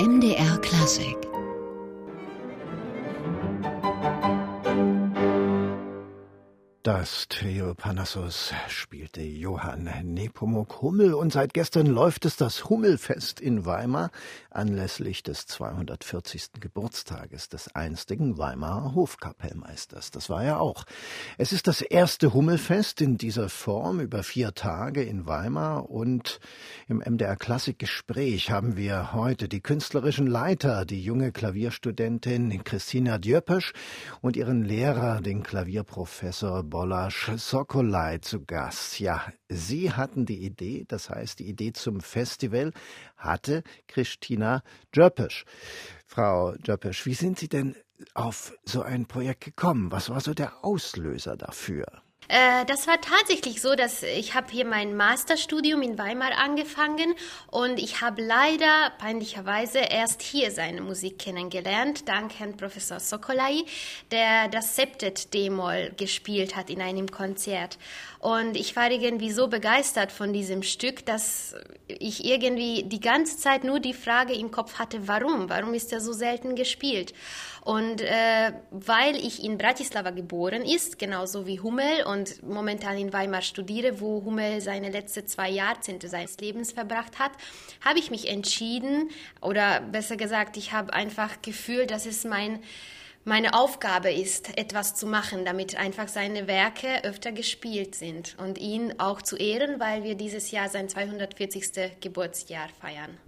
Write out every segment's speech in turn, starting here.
MDR Klassik Das Trio Panassus spielte Johann Nepomuk Hummel und seit gestern läuft es das Hummelfest in Weimar anlässlich des 240. Geburtstages des einstigen Weimarer Hofkapellmeisters. Das war er auch. Es ist das erste Hummelfest in dieser Form über vier Tage in Weimar und im MDR Klassikgespräch haben wir heute die künstlerischen Leiter, die junge Klavierstudentin Christina Djöpesch und ihren Lehrer, den Klavierprofessor Bolasch Sokolai zu Gast. Ja, Sie hatten die Idee, das heißt, die Idee zum Festival hatte Christina Djöpesch. Frau Djöpesch, wie sind Sie denn auf so ein Projekt gekommen? Was war so der Auslöser dafür? Äh, das war tatsächlich so, dass ich habe hier mein Masterstudium in Weimar angefangen und ich habe leider peinlicherweise erst hier seine Musik kennengelernt, dank Herrn Professor Sokolai, der das Septet D-Moll gespielt hat in einem Konzert. Und ich war irgendwie so begeistert von diesem Stück, dass ich irgendwie die ganze Zeit nur die Frage im Kopf hatte, warum? Warum ist er so selten gespielt? Und äh, weil ich in Bratislava geboren ist, genauso wie Hummel und momentan in Weimar studiere, wo Hummel seine letzten zwei Jahrzehnte seines Lebens verbracht hat, habe ich mich entschieden, oder besser gesagt, ich habe einfach gefühlt, dass es mein meine Aufgabe ist, etwas zu machen, damit einfach seine Werke öfter gespielt sind und ihn auch zu ehren, weil wir dieses Jahr sein 240. Geburtsjahr feiern.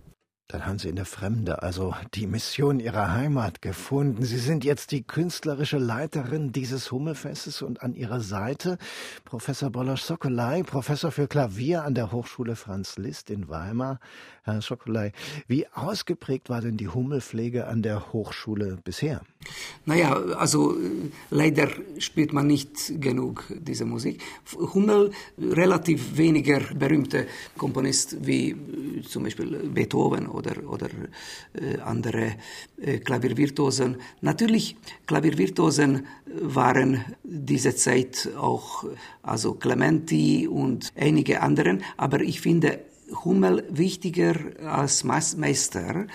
Dann haben Sie in der Fremde also die Mission Ihrer Heimat gefunden. Sie sind jetzt die künstlerische Leiterin dieses Hummelfestes und an Ihrer Seite Professor Bolosch Sokolai, Professor für Klavier an der Hochschule Franz Liszt in Weimar. Herr Sokolai, wie ausgeprägt war denn die Hummelpflege an der Hochschule bisher? Naja, also leider spielt man nicht genug diese Musik. Hummel, relativ weniger berühmte Komponist wie äh, zum Beispiel Beethoven oder, oder äh, andere äh, Klaviervirtuosen. Natürlich, Klaviervirtuosen waren diese Zeit auch, also Clementi und einige anderen, aber ich finde, Hummel wichtiger als Meister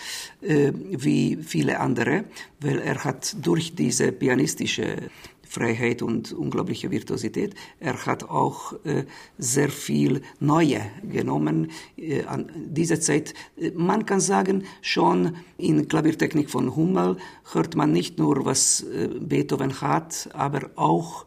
äh, wie viele andere, weil er hat durch diese pianistische Freiheit und unglaubliche Virtuosität. Er hat auch äh, sehr viel Neue genommen äh, an dieser Zeit. Äh, man kann sagen, schon in Klaviertechnik von Hummel hört man nicht nur, was äh, Beethoven hat, aber auch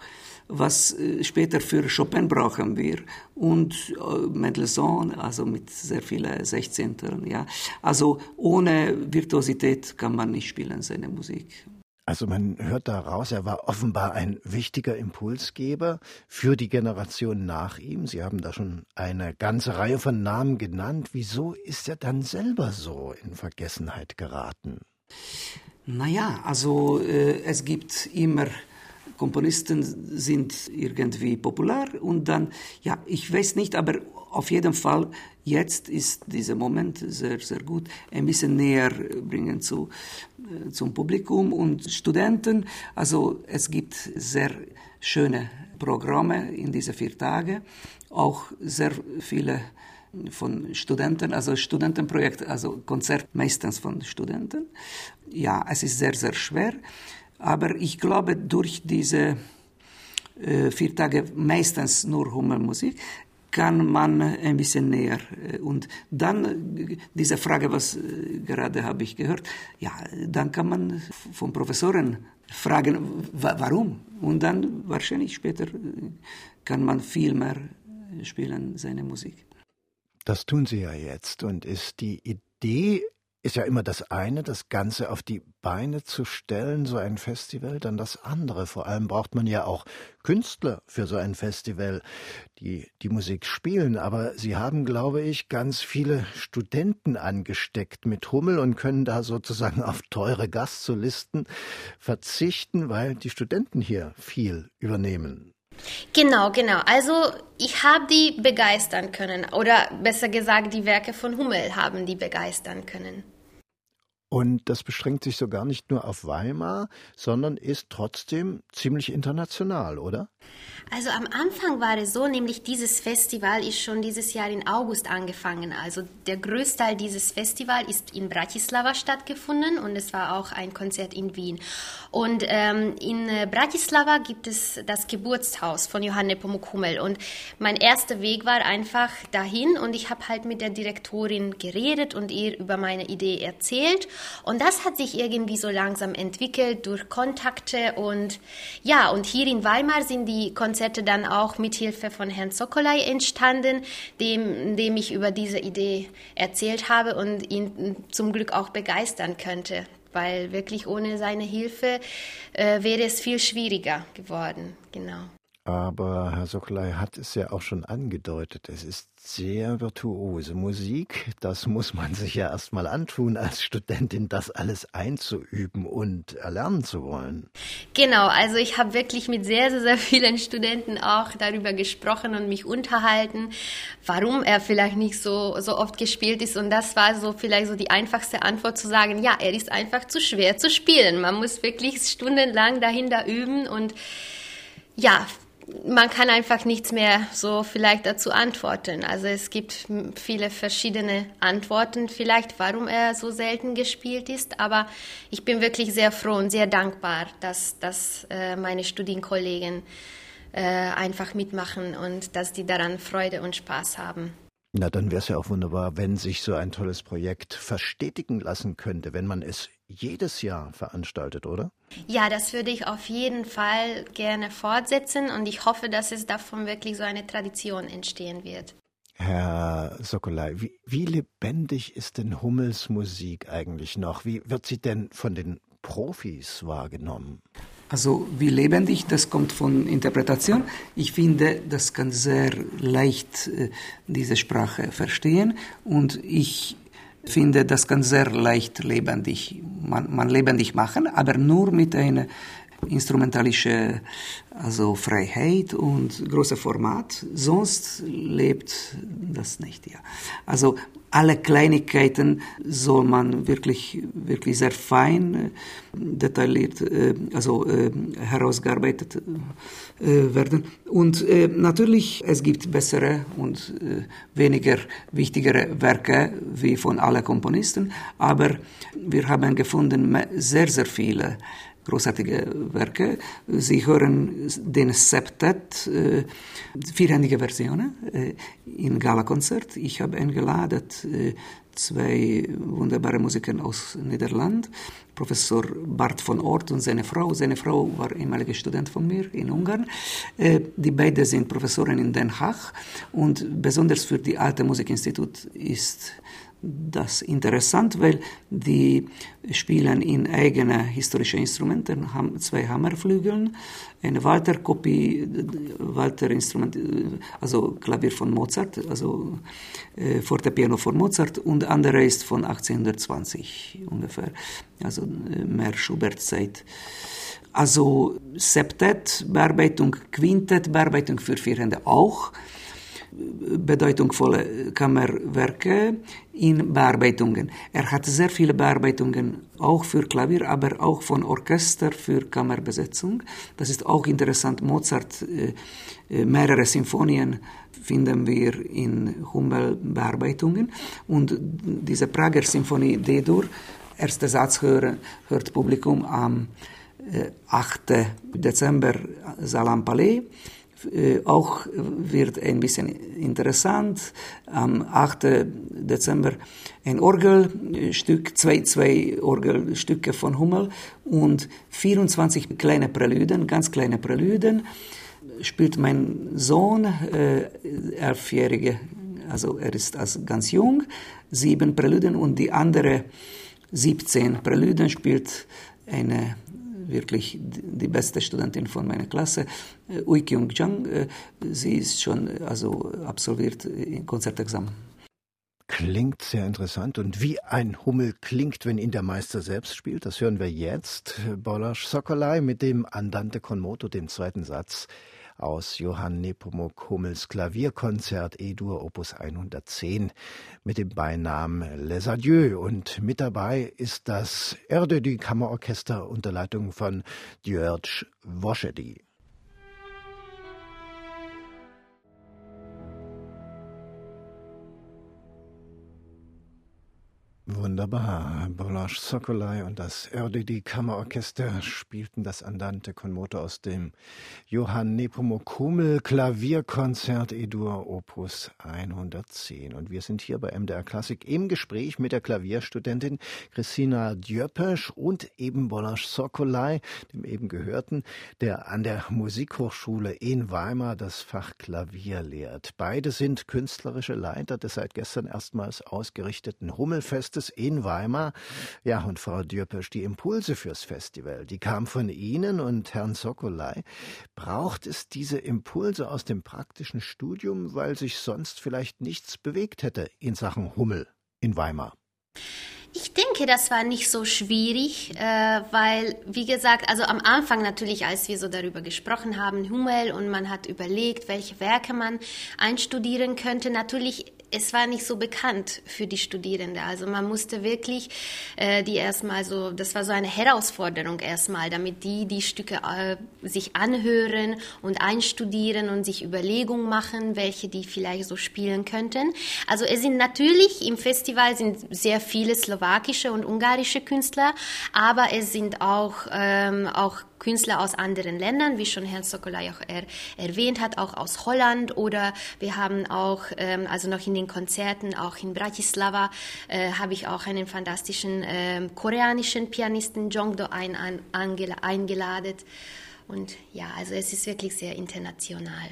was äh, später für Chopin brauchen wir und äh, Mendelssohn, also mit sehr vielen Sechzehnteln, ja. Also ohne Virtuosität kann man nicht spielen seine Musik. Also man hört daraus, er war offenbar ein wichtiger Impulsgeber für die Generation nach ihm. Sie haben da schon eine ganze Reihe von Namen genannt. Wieso ist er dann selber so in Vergessenheit geraten? Naja, also äh, es gibt immer Komponisten sind irgendwie populär und dann, ja, ich weiß nicht, aber auf jeden Fall, jetzt ist dieser Moment sehr, sehr gut, ein bisschen näher bringen zu, äh, zum Publikum und Studenten. Also es gibt sehr schöne Programme in diese vier Tage, auch sehr viele von Studenten, also Studentenprojekt, also Konzert meistens von Studenten. Ja, es ist sehr, sehr schwer. Aber ich glaube, durch diese äh, vier Tage meistens nur Hummelmusik kann man ein bisschen näher. Äh, und dann äh, diese Frage, was äh, gerade habe ich gehört, ja, dann kann man von Professoren fragen, warum? Und dann wahrscheinlich später kann man viel mehr spielen, seine Musik. Das tun Sie ja jetzt. Und ist die Idee ist ja immer das eine, das Ganze auf die Beine zu stellen, so ein Festival, dann das andere. Vor allem braucht man ja auch Künstler für so ein Festival, die die Musik spielen. Aber Sie haben, glaube ich, ganz viele Studenten angesteckt mit Hummel und können da sozusagen auf teure Gastsolisten verzichten, weil die Studenten hier viel übernehmen. Genau, genau. Also ich habe die begeistern können oder besser gesagt, die Werke von Hummel haben die begeistern können. Und das beschränkt sich sogar nicht nur auf Weimar, sondern ist trotzdem ziemlich international, oder? Also am Anfang war es so, nämlich dieses Festival ist schon dieses Jahr in August angefangen. Also der Größteil dieses Festivals ist in Bratislava stattgefunden und es war auch ein Konzert in Wien. Und ähm, in äh, Bratislava gibt es das Geburtshaus von Johanne Pomokumel und mein erster Weg war einfach dahin und ich habe halt mit der Direktorin geredet und ihr über meine Idee erzählt. Und das hat sich irgendwie so langsam entwickelt durch Kontakte und ja, und hier in Weimar sind die Konzerte dann auch mit Hilfe von Herrn Sokolai entstanden, dem, dem ich über diese Idee erzählt habe und ihn zum Glück auch begeistern könnte weil wirklich ohne seine Hilfe äh, wäre es viel schwieriger geworden. Genau. Aber Herr Sokolai hat es ja auch schon angedeutet, es ist sehr virtuose Musik. Das muss man sich ja erstmal antun, als Studentin das alles einzuüben und erlernen zu wollen. Genau, also ich habe wirklich mit sehr, sehr, sehr vielen Studenten auch darüber gesprochen und mich unterhalten, warum er vielleicht nicht so, so oft gespielt ist. Und das war so vielleicht so die einfachste Antwort zu sagen, ja, er ist einfach zu schwer zu spielen. Man muss wirklich stundenlang dahinter üben und ja, man kann einfach nichts mehr so vielleicht dazu antworten. Also es gibt viele verschiedene Antworten vielleicht, warum er so selten gespielt ist. Aber ich bin wirklich sehr froh und sehr dankbar, dass, dass äh, meine Studienkollegen äh, einfach mitmachen und dass die daran Freude und Spaß haben. Na, dann wäre es ja auch wunderbar, wenn sich so ein tolles Projekt verstetigen lassen könnte, wenn man es jedes Jahr veranstaltet, oder? Ja, das würde ich auf jeden Fall gerne fortsetzen und ich hoffe, dass es davon wirklich so eine Tradition entstehen wird. Herr Sokolai, wie, wie lebendig ist denn Hummels Musik eigentlich noch? Wie wird sie denn von den Profis wahrgenommen? Also wie lebendig, das kommt von Interpretation. Ich finde, das kann sehr leicht äh, diese Sprache verstehen und ich finde, das kann sehr leicht lebendig, man, man lebendig machen, aber nur mit einer instrumentalische also Freiheit und große Format. Sonst lebt das nicht. Ja. Also alle Kleinigkeiten soll man wirklich wirklich sehr fein äh, detailliert äh, also äh, herausgearbeitet werden und natürlich es gibt bessere und weniger wichtigere Werke wie von allen Komponisten aber wir haben gefunden sehr sehr viele großartige Werke. Sie hören den Septet, äh, vierhändige Versionen äh, in Gala-Konzert. Ich habe eingeladen äh, zwei wunderbare Musiker aus Niederland, Professor Bart von Ort und seine Frau. Seine Frau war ehemalige Student von mir in Ungarn. Äh, die beiden sind Professoren in Den Haag und besonders für die Alte Musikinstitut ist das interessant, weil die spielen in eigene historische Instrumente, haben zwei Hammerflügeln, eine Walter-Kopie, Walter-Instrument, also Klavier von Mozart, also äh, Fortepiano von Mozart und andere ist von 1820 ungefähr, also äh, mehr Schubert-Zeit. Also Septett, Bearbeitung, Quintett, Bearbeitung für vier Hände auch bedeutungsvolle Kammerwerke in Bearbeitungen. Er hat sehr viele Bearbeitungen auch für Klavier, aber auch von Orchester für Kammerbesetzung. Das ist auch interessant. Mozart, äh, äh, mehrere Symphonien finden wir in Hummel-Bearbeitungen. Und diese Prager Symphonie D-Dur, erster Satz hören, hört Publikum am 8. Äh, Dezember Salam Palais. Äh, auch wird ein bisschen interessant. Am 8. Dezember ein Orgelstück, zwei, zwei Orgelstücke von Hummel und 24 kleine Prälyden, ganz kleine Prälyden. Spielt mein Sohn, äh, elfjährige, also er ist als ganz jung, sieben Prälyden und die andere 17 Prälyden spielt eine wirklich die beste Studentin von meiner Klasse, äh, Ui Kyung Jang. Äh, sie ist schon also absolviert im Konzertexamen. Klingt sehr interessant. Und wie ein Hummel klingt, wenn ihn der Meister selbst spielt, das hören wir jetzt. Bolasch Sokolai mit dem Andante con moto, dem zweiten Satz aus Johann Nepomuk Hummels Klavierkonzert E-Dur Opus 110 mit dem Beinamen Les Adieux und mit dabei ist das Erde du Kammerorchester unter Leitung von Djörg Woschedy. Wunderbar. Bolasch Sokolai und das RDD Kammerorchester spielten das Andante con Moto aus dem Johann Nepomuk Hummel Klavierkonzert E-Dur Opus 110. Und wir sind hier bei MDR Klassik im Gespräch mit der Klavierstudentin Christina Djöpesch und eben Bolasch Sokolai, dem eben gehörten, der an der Musikhochschule in Weimar das Fach Klavier lehrt. Beide sind künstlerische Leiter des seit gestern erstmals ausgerichteten Hummelfestes Festes in Weimar. Ja, und Frau Dürpesch, die Impulse fürs Festival, die kamen von Ihnen und Herrn Sokolai. Braucht es diese Impulse aus dem praktischen Studium, weil sich sonst vielleicht nichts bewegt hätte in Sachen Hummel in Weimar? Ich denke, das war nicht so schwierig, äh, weil, wie gesagt, also am Anfang natürlich, als wir so darüber gesprochen haben, Hummel, und man hat überlegt, welche Werke man einstudieren könnte, natürlich es war nicht so bekannt für die Studierenden. Also man musste wirklich äh, die erstmal so, das war so eine Herausforderung erstmal, damit die die Stücke äh, sich anhören und einstudieren und sich Überlegungen machen, welche die vielleicht so spielen könnten. Also es sind natürlich im Festival sind sehr viele slowakische und ungarische Künstler, aber es sind auch ähm, auch Künstler aus anderen Ländern, wie schon Herr Sokolai auch er, erwähnt hat, auch aus Holland oder wir haben auch, ähm, also noch in den Konzerten, auch in Bratislava, äh, habe ich auch einen fantastischen äh, koreanischen Pianisten Jongdo ein, ein, eingeladen. Und ja, also es ist wirklich sehr international.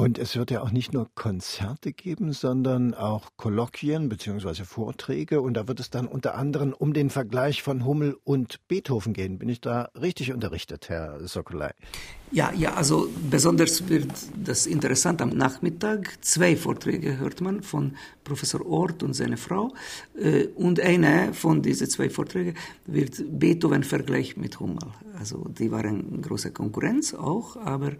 Und es wird ja auch nicht nur Konzerte geben, sondern auch Kolloquien bzw. Vorträge. Und da wird es dann unter anderem um den Vergleich von Hummel und Beethoven gehen. Bin ich da richtig unterrichtet, Herr Sokolai? Ja, ja, also besonders wird das interessant am Nachmittag. Zwei Vorträge hört man von Professor Ort und seiner Frau. Äh, und einer von diesen zwei Vorträgen wird Beethoven-Vergleich mit Hummel. Also die waren große Konkurrenz auch, aber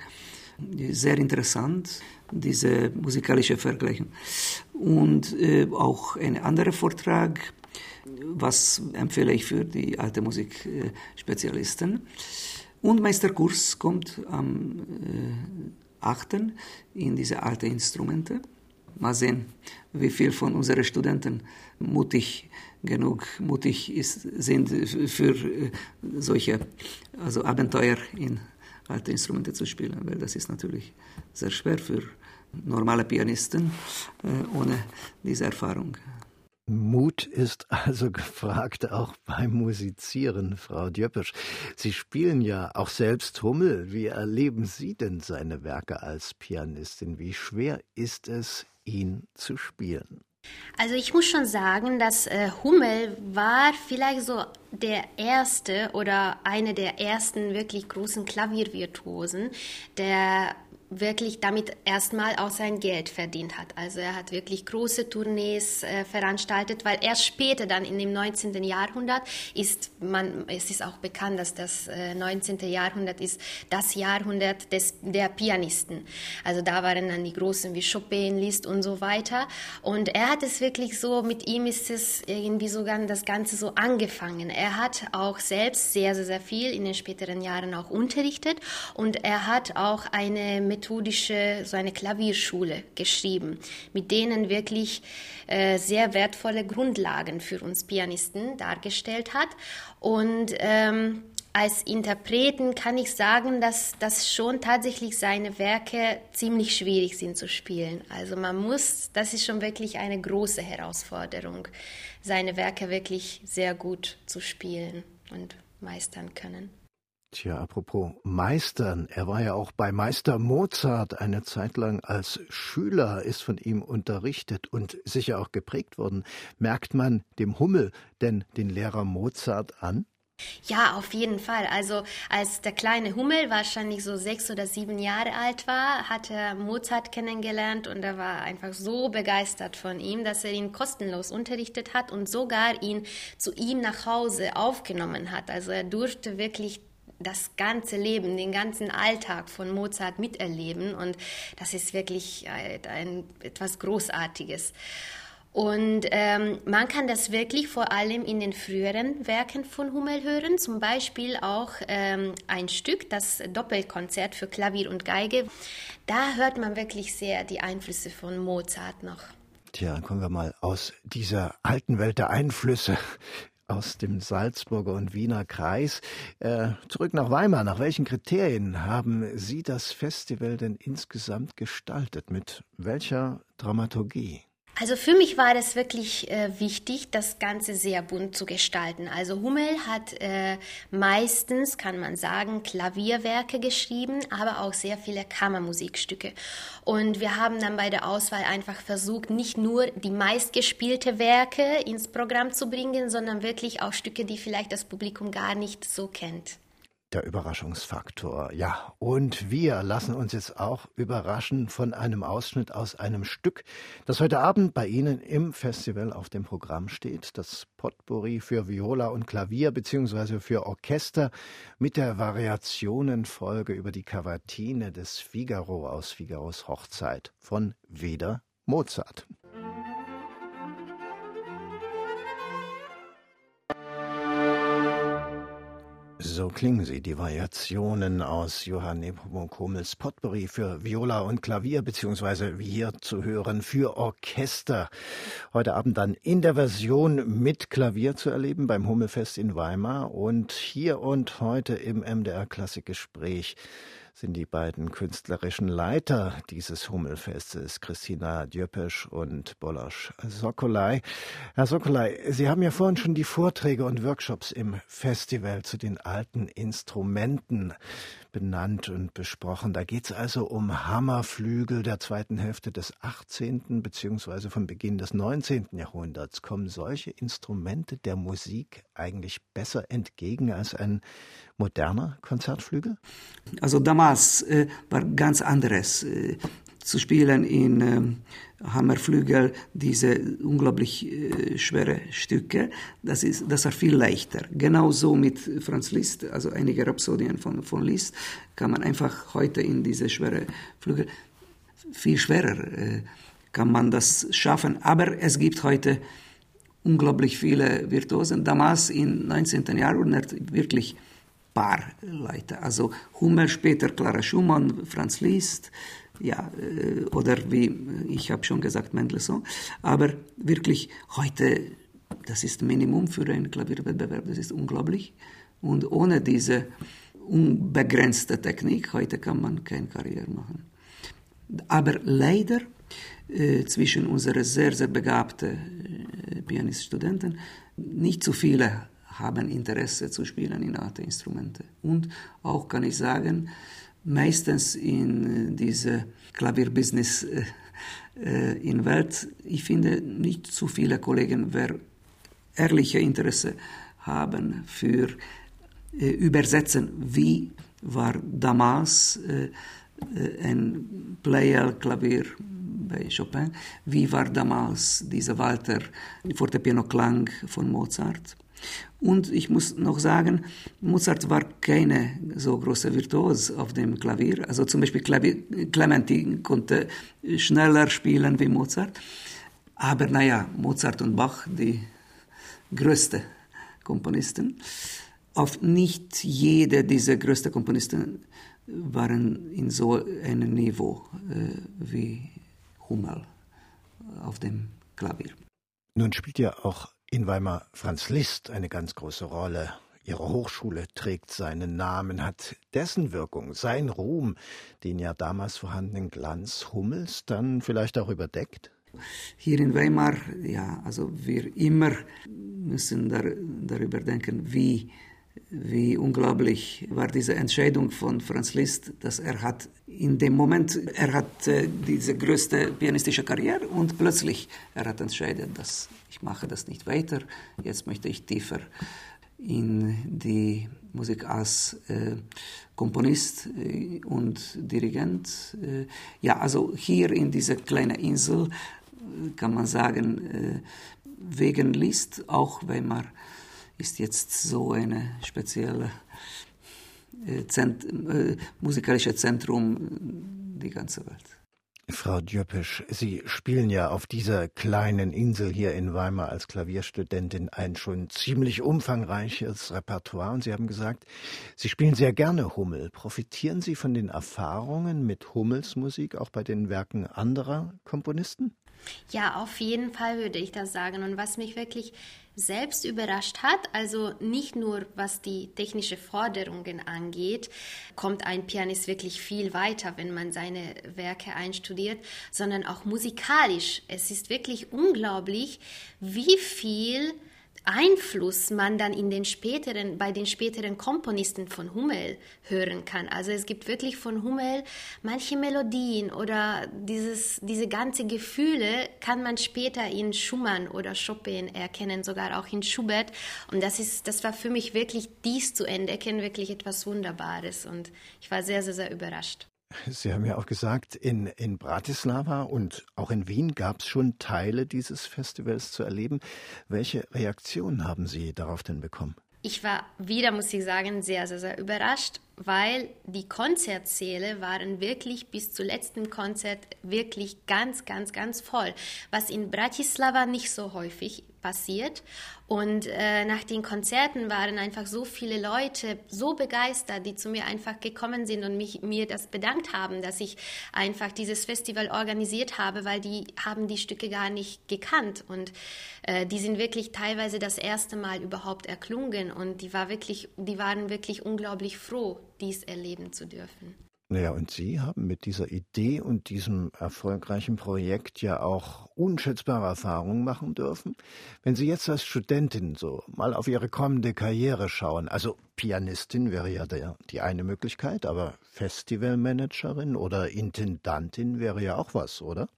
sehr interessant, diese musikalische Vergleichung. Und äh, auch ein anderer Vortrag, was empfehle ich für die alte Musikspezialisten. Und Meisterkurs kommt am äh, 8. in diese alten Instrumente. Mal sehen, wie viel von unseren Studenten mutig genug mutig ist, sind für äh, solche also Abenteuer in alte Instrumente zu spielen, weil das ist natürlich sehr schwer für normale Pianisten äh, ohne diese Erfahrung. Mut ist also gefragt auch beim Musizieren, Frau Djöpisch. Sie spielen ja auch selbst Hummel. Wie erleben Sie denn seine Werke als Pianistin? Wie schwer ist es, ihn zu spielen? Also ich muss schon sagen, dass äh, Hummel war vielleicht so der erste oder eine der ersten wirklich großen Klaviervirtuosen, der wirklich damit erstmal auch sein Geld verdient hat. Also er hat wirklich große Tournees äh, veranstaltet, weil erst später dann in dem 19. Jahrhundert ist man, es ist auch bekannt, dass das äh, 19. Jahrhundert ist das Jahrhundert des, der Pianisten. Also da waren dann die Großen wie Chopin, Liszt und so weiter. Und er hat es wirklich so, mit ihm ist es irgendwie sogar das Ganze so angefangen. Er hat auch selbst sehr, sehr, sehr viel in den späteren Jahren auch unterrichtet und er hat auch eine methodische, so eine Klavierschule geschrieben, mit denen wirklich äh, sehr wertvolle Grundlagen für uns Pianisten dargestellt hat. Und ähm, als Interpreten kann ich sagen, dass das schon tatsächlich seine Werke ziemlich schwierig sind zu spielen. Also man muss, das ist schon wirklich eine große Herausforderung, seine Werke wirklich sehr gut zu spielen und meistern können. Tja, apropos Meistern. Er war ja auch bei Meister Mozart eine Zeit lang als Schüler, ist von ihm unterrichtet und sicher auch geprägt worden. Merkt man dem Hummel denn den Lehrer Mozart an? Ja, auf jeden Fall. Also als der kleine Hummel wahrscheinlich so sechs oder sieben Jahre alt war, hat er Mozart kennengelernt und er war einfach so begeistert von ihm, dass er ihn kostenlos unterrichtet hat und sogar ihn zu ihm nach Hause aufgenommen hat. Also er durfte wirklich das ganze Leben, den ganzen Alltag von Mozart miterleben und das ist wirklich äh, ein, etwas Großartiges. Und ähm, man kann das wirklich vor allem in den früheren Werken von Hummel hören, zum Beispiel auch ähm, ein Stück, das Doppelkonzert für Klavier und Geige. Da hört man wirklich sehr die Einflüsse von Mozart noch. Tja, kommen wir mal aus dieser alten Welt der Einflüsse aus dem Salzburger und Wiener Kreis. Äh, zurück nach Weimar. Nach welchen Kriterien haben Sie das Festival denn insgesamt gestaltet? Mit welcher Dramaturgie? Also für mich war das wirklich äh, wichtig, das Ganze sehr bunt zu gestalten. Also Hummel hat äh, meistens, kann man sagen, Klavierwerke geschrieben, aber auch sehr viele Kammermusikstücke. Und wir haben dann bei der Auswahl einfach versucht, nicht nur die meistgespielte Werke ins Programm zu bringen, sondern wirklich auch Stücke, die vielleicht das Publikum gar nicht so kennt der Überraschungsfaktor. Ja, und wir lassen uns jetzt auch überraschen von einem Ausschnitt aus einem Stück, das heute Abend bei Ihnen im Festival auf dem Programm steht. Das Potpourri für Viola und Klavier beziehungsweise für Orchester mit der Variationenfolge über die Cavatine des Figaro aus Figaros Hochzeit von Weder Mozart. So klingen sie, die Variationen aus Johann Nepomuk Hummels Potpourri für Viola und Klavier, beziehungsweise wie hier zu hören, für Orchester. Heute Abend dann in der Version mit Klavier zu erleben beim Hummelfest in Weimar und hier und heute im MDR Klassikgespräch sind die beiden künstlerischen Leiter dieses Hummelfestes, Christina Djöpesch und Bolosch Sokolai. Herr Sokolai, Sie haben ja vorhin schon die Vorträge und Workshops im Festival zu den alten Instrumenten benannt und besprochen. Da geht es also um Hammerflügel der zweiten Hälfte des 18. bzw. vom Beginn des 19. Jahrhunderts. Kommen solche Instrumente der Musik eigentlich besser entgegen als ein moderner Konzertflügel? Also damals äh, war ganz anderes. Zu spielen in äh, Hammerflügel diese unglaublich äh, schwere Stücke, das, ist, das war viel leichter. Genauso mit Franz Liszt, also einige Rhapsodien von, von Liszt, kann man einfach heute in diese schwere Flügel, viel schwerer äh, kann man das schaffen. Aber es gibt heute unglaublich viele Virtuosen. Damals im 19. Jahrhundert wirklich paar Leute. Also Hummel, später Clara Schumann, Franz Liszt, ja, äh, oder wie ich habe schon gesagt, Mendelssohn. Aber wirklich heute, das ist Minimum für einen Klavierwettbewerb, das ist unglaublich. Und ohne diese unbegrenzte Technik, heute kann man keine Karriere machen. Aber leider äh, zwischen unseren sehr, sehr begabten äh, Pianiststudenten nicht so viele haben Interesse zu spielen in alte Instrumente. Und auch kann ich sagen, meistens in diese Klavierbusiness äh, äh, in Welt, ich finde nicht zu viele Kollegen, wer ehrliche Interesse haben für äh, Übersetzen, wie war damals äh, äh ein Player-Klavier bei Chopin, wie war damals dieser Walter Fortepiano-Klang von Mozart. Und ich muss noch sagen, Mozart war keine so große Virtuos auf dem Klavier. Also zum Beispiel Clementi konnte schneller spielen wie Mozart. Aber naja, Mozart und Bach, die größten Komponisten. Auf nicht jede dieser größten Komponisten waren in so einem Niveau äh, wie Hummel auf dem Klavier. Nun spielt ja auch in Weimar Franz Liszt eine ganz große Rolle. Ihre Hochschule trägt seinen Namen, hat dessen Wirkung, sein Ruhm, den ja damals vorhandenen Glanz Hummels dann vielleicht auch überdeckt? Hier in Weimar, ja, also wir immer müssen dar, darüber denken, wie wie unglaublich war diese Entscheidung von Franz Liszt, dass er hat in dem Moment, er hat äh, diese größte pianistische Karriere und plötzlich er hat entschieden, dass ich mache das nicht weiter, jetzt möchte ich tiefer in die Musik als äh, Komponist äh, und Dirigent. Äh, ja, also hier in dieser kleinen Insel kann man sagen, wegen Liszt, auch wenn man ist jetzt so eine spezielle äh, Zent, äh, musikalische Zentrum die ganze Welt. Frau Djöpisch, Sie spielen ja auf dieser kleinen Insel hier in Weimar als Klavierstudentin ein schon ziemlich umfangreiches Repertoire und Sie haben gesagt, Sie spielen sehr gerne Hummel. Profitieren Sie von den Erfahrungen mit Hummels Musik auch bei den Werken anderer Komponisten? Ja, auf jeden Fall würde ich das sagen. Und was mich wirklich selbst überrascht hat, also nicht nur was die technische Forderungen angeht, kommt ein Pianist wirklich viel weiter, wenn man seine Werke einstudiert, sondern auch musikalisch. Es ist wirklich unglaublich, wie viel Einfluss man dann in den späteren, bei den späteren Komponisten von Hummel hören kann. Also es gibt wirklich von Hummel manche Melodien oder dieses, diese ganze Gefühle kann man später in Schumann oder Chopin erkennen, sogar auch in Schubert. Und das ist, das war für mich wirklich dies zu entdecken, wirklich etwas Wunderbares. Und ich war sehr, sehr, sehr überrascht. Sie haben ja auch gesagt, in, in Bratislava und auch in Wien gab es schon Teile dieses Festivals zu erleben. Welche Reaktionen haben Sie darauf denn bekommen? Ich war wieder, muss ich sagen, sehr, sehr, sehr überrascht, weil die Konzertsäle waren wirklich bis zum letzten Konzert wirklich ganz, ganz, ganz voll, was in Bratislava nicht so häufig passiert. Und äh, nach den Konzerten waren einfach so viele Leute so begeistert, die zu mir einfach gekommen sind und mich, mir das bedankt haben, dass ich einfach dieses Festival organisiert habe, weil die haben die Stücke gar nicht gekannt und äh, die sind wirklich teilweise das erste Mal überhaupt erklungen und die war wirklich, die waren wirklich unglaublich froh, dies erleben zu dürfen. Naja, und Sie haben mit dieser Idee und diesem erfolgreichen Projekt ja auch unschätzbare Erfahrungen machen dürfen. Wenn Sie jetzt als Studentin so mal auf Ihre kommende Karriere schauen, also Pianistin wäre ja der, die eine Möglichkeit, aber Festivalmanagerin oder Intendantin wäre ja auch was, oder?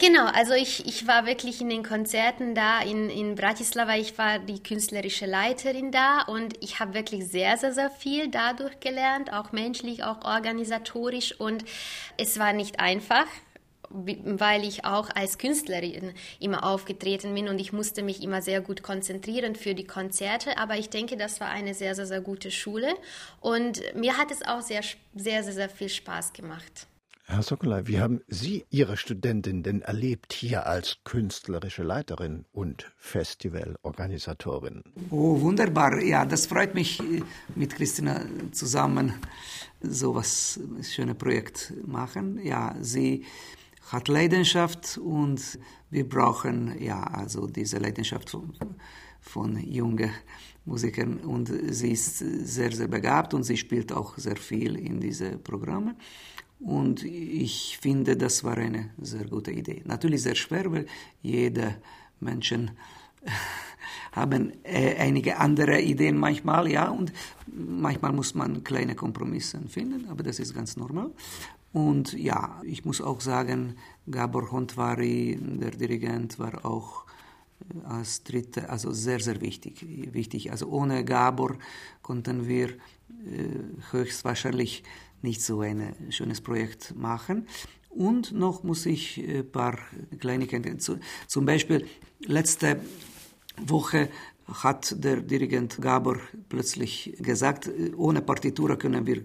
Genau, also ich, ich war wirklich in den Konzerten da in, in Bratislava. Ich war die künstlerische Leiterin da und ich habe wirklich sehr, sehr, sehr viel dadurch gelernt, auch menschlich, auch organisatorisch. Und es war nicht einfach weil ich auch als Künstlerin immer aufgetreten bin und ich musste mich immer sehr gut konzentrieren für die Konzerte. Aber ich denke, das war eine sehr, sehr, sehr gute Schule und mir hat es auch sehr, sehr, sehr, sehr viel Spaß gemacht. Herr Sokolai, wie haben Sie Ihre Studentin denn erlebt hier als künstlerische Leiterin und Festivalorganisatorin? Oh, wunderbar. Ja, das freut mich, mit Christina zusammen so was schöne Projekt machen. Ja, sie hat Leidenschaft und wir brauchen ja also diese Leidenschaft von, von jungen Musikern und sie ist sehr, sehr begabt und sie spielt auch sehr viel in diese Programme. Und ich finde, das war eine sehr gute Idee. Natürlich sehr schwer, weil jede Menschen haben äh, einige andere Ideen manchmal, ja, und manchmal muss man kleine Kompromisse finden, aber das ist ganz normal. Und ja, ich muss auch sagen, Gabor Hontvari, der Dirigent, war auch äh, als Dritte, also sehr, sehr wichtig. wichtig. Also ohne Gabor konnten wir äh, höchstwahrscheinlich nicht so ein schönes Projekt machen. Und noch muss ich ein paar Kleinigkeiten, zum Beispiel letzte Woche hat der Dirigent Gabor plötzlich gesagt, ohne Partitur können wir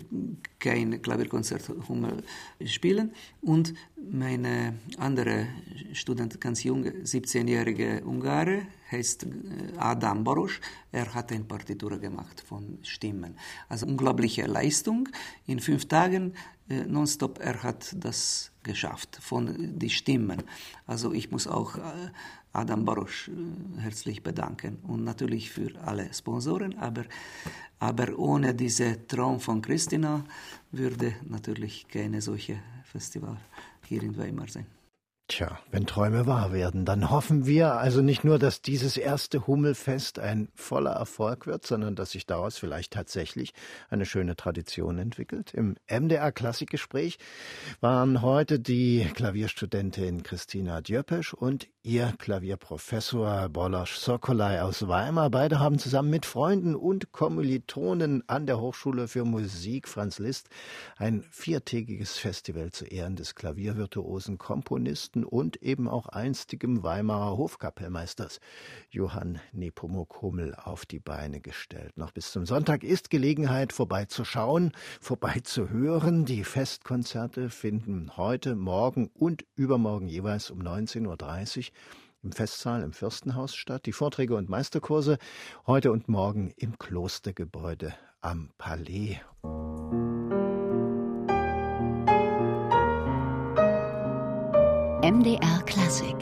kein Klavierkonzert Hummel spielen. Und meine andere Student, ganz junge, 17-jährige Ungare, heißt Adam Borosch, er hat eine Partitur gemacht von Stimmen. Also unglaubliche Leistung. In fünf Tagen äh, nonstop, er hat das geschafft von den Stimmen. Also ich muss auch äh, Adam Barosch äh, herzlich bedanken und natürlich für alle Sponsoren, aber, aber ohne diese Traum von Christina würde natürlich keine solche Festival hier in Weimar sein. Tja, wenn Träume wahr werden, dann hoffen wir also nicht nur, dass dieses erste Hummelfest ein voller Erfolg wird, sondern dass sich daraus vielleicht tatsächlich eine schöne Tradition entwickelt. Im MDR Klassikgespräch waren heute die Klavierstudentin Christina Djöpesch und ihr Klavierprofessor Bolosch Sokolai aus Weimar. Beide haben zusammen mit Freunden und Kommilitonen an der Hochschule für Musik Franz Liszt ein viertägiges Festival zu Ehren des Klaviervirtuosen Komponisten Komponisten und eben auch einstigem Weimarer Hofkapellmeisters Johann Nepomuk Hummel auf die Beine gestellt. Noch bis zum Sonntag ist Gelegenheit, vorbeizuschauen, vorbeizuhören. Die Festkonzerte finden heute, morgen und übermorgen jeweils um 19.30 Uhr im Festsaal im Fürstenhaus statt. Die Vorträge und Meisterkurse heute und morgen im Klostergebäude am Palais. MDR Klassik